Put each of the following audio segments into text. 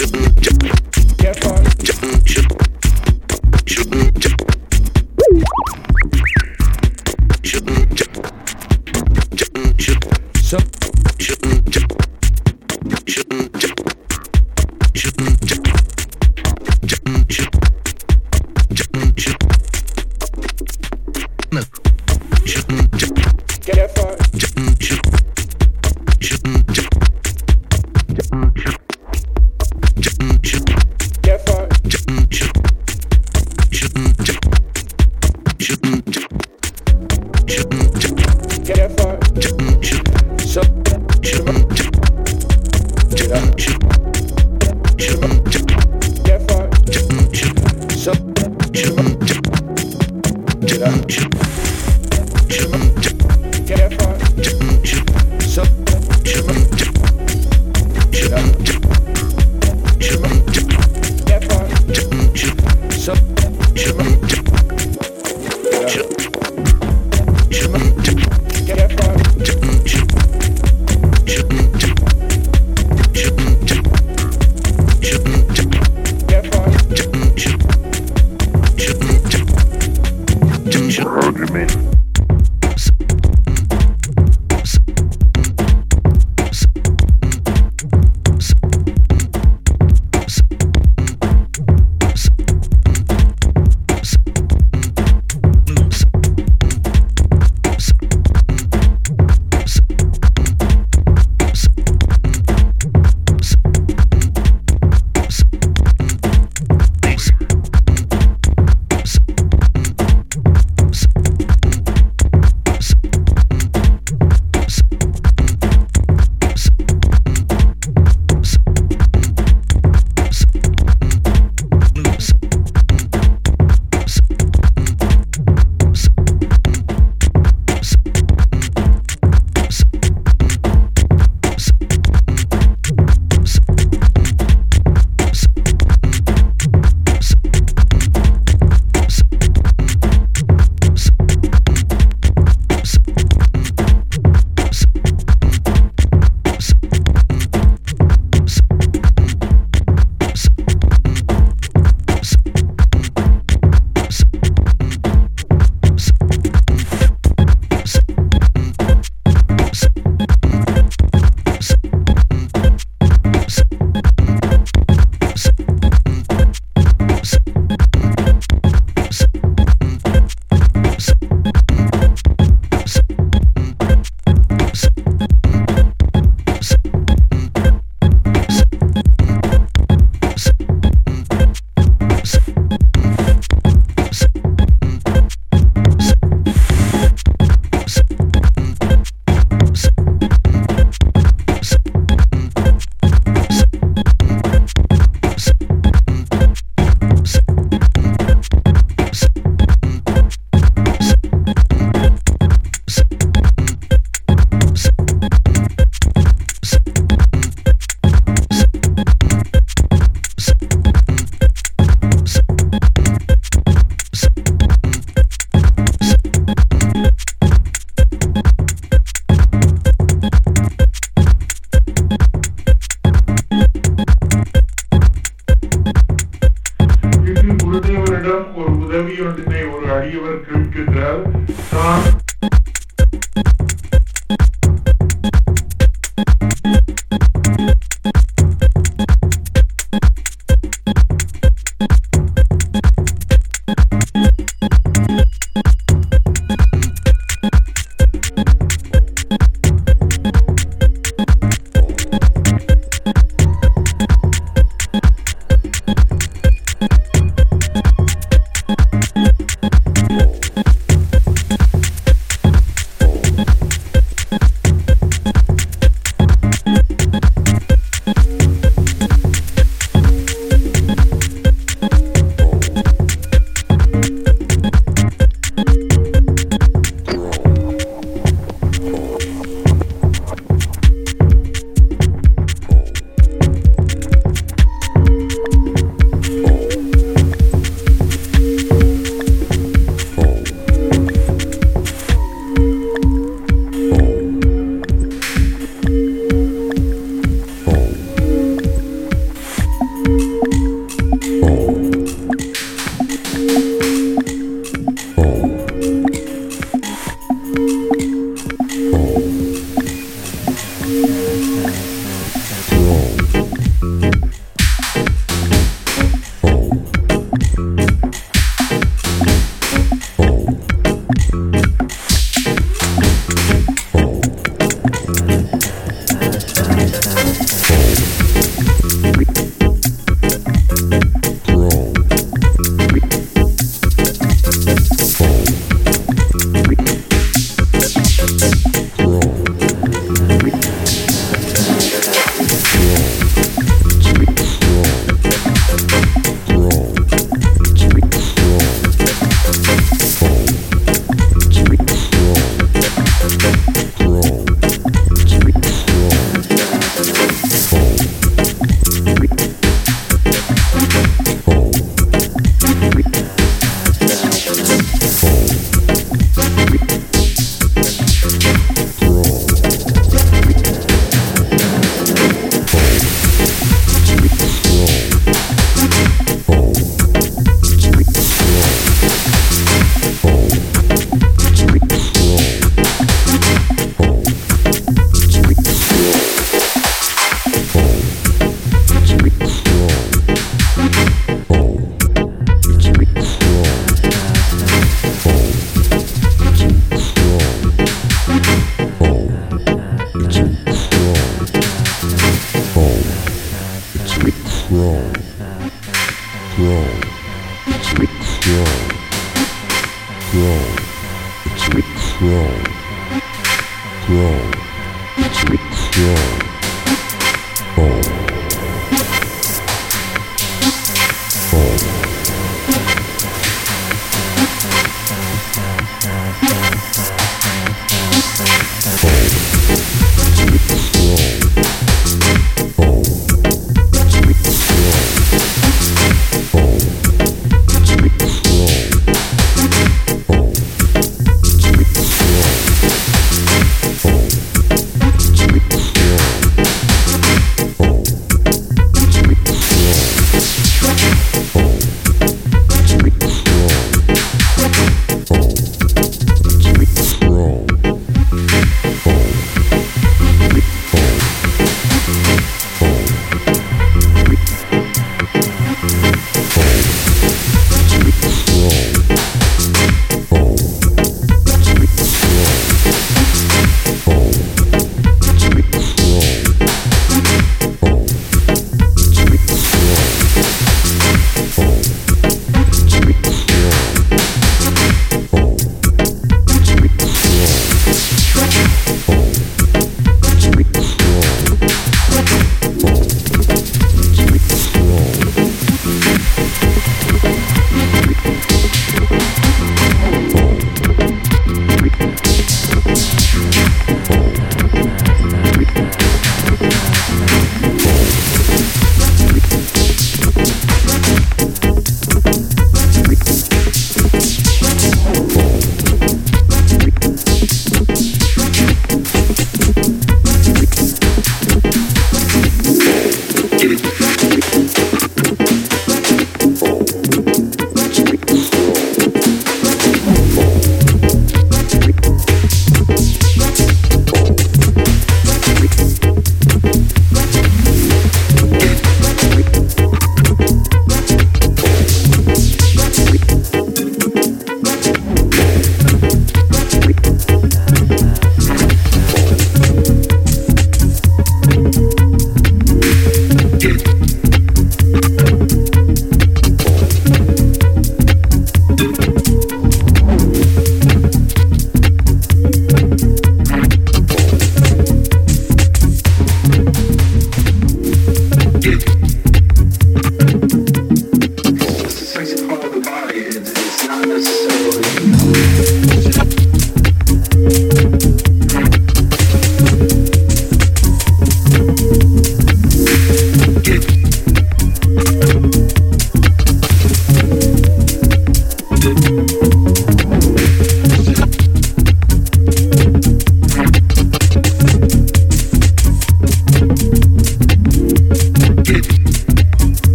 should be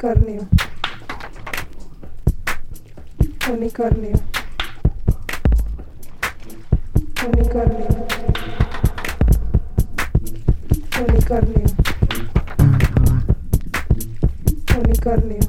Unicornio. Unicornio. Unicornio. Unicornio. Unicornio.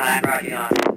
time, brought you on.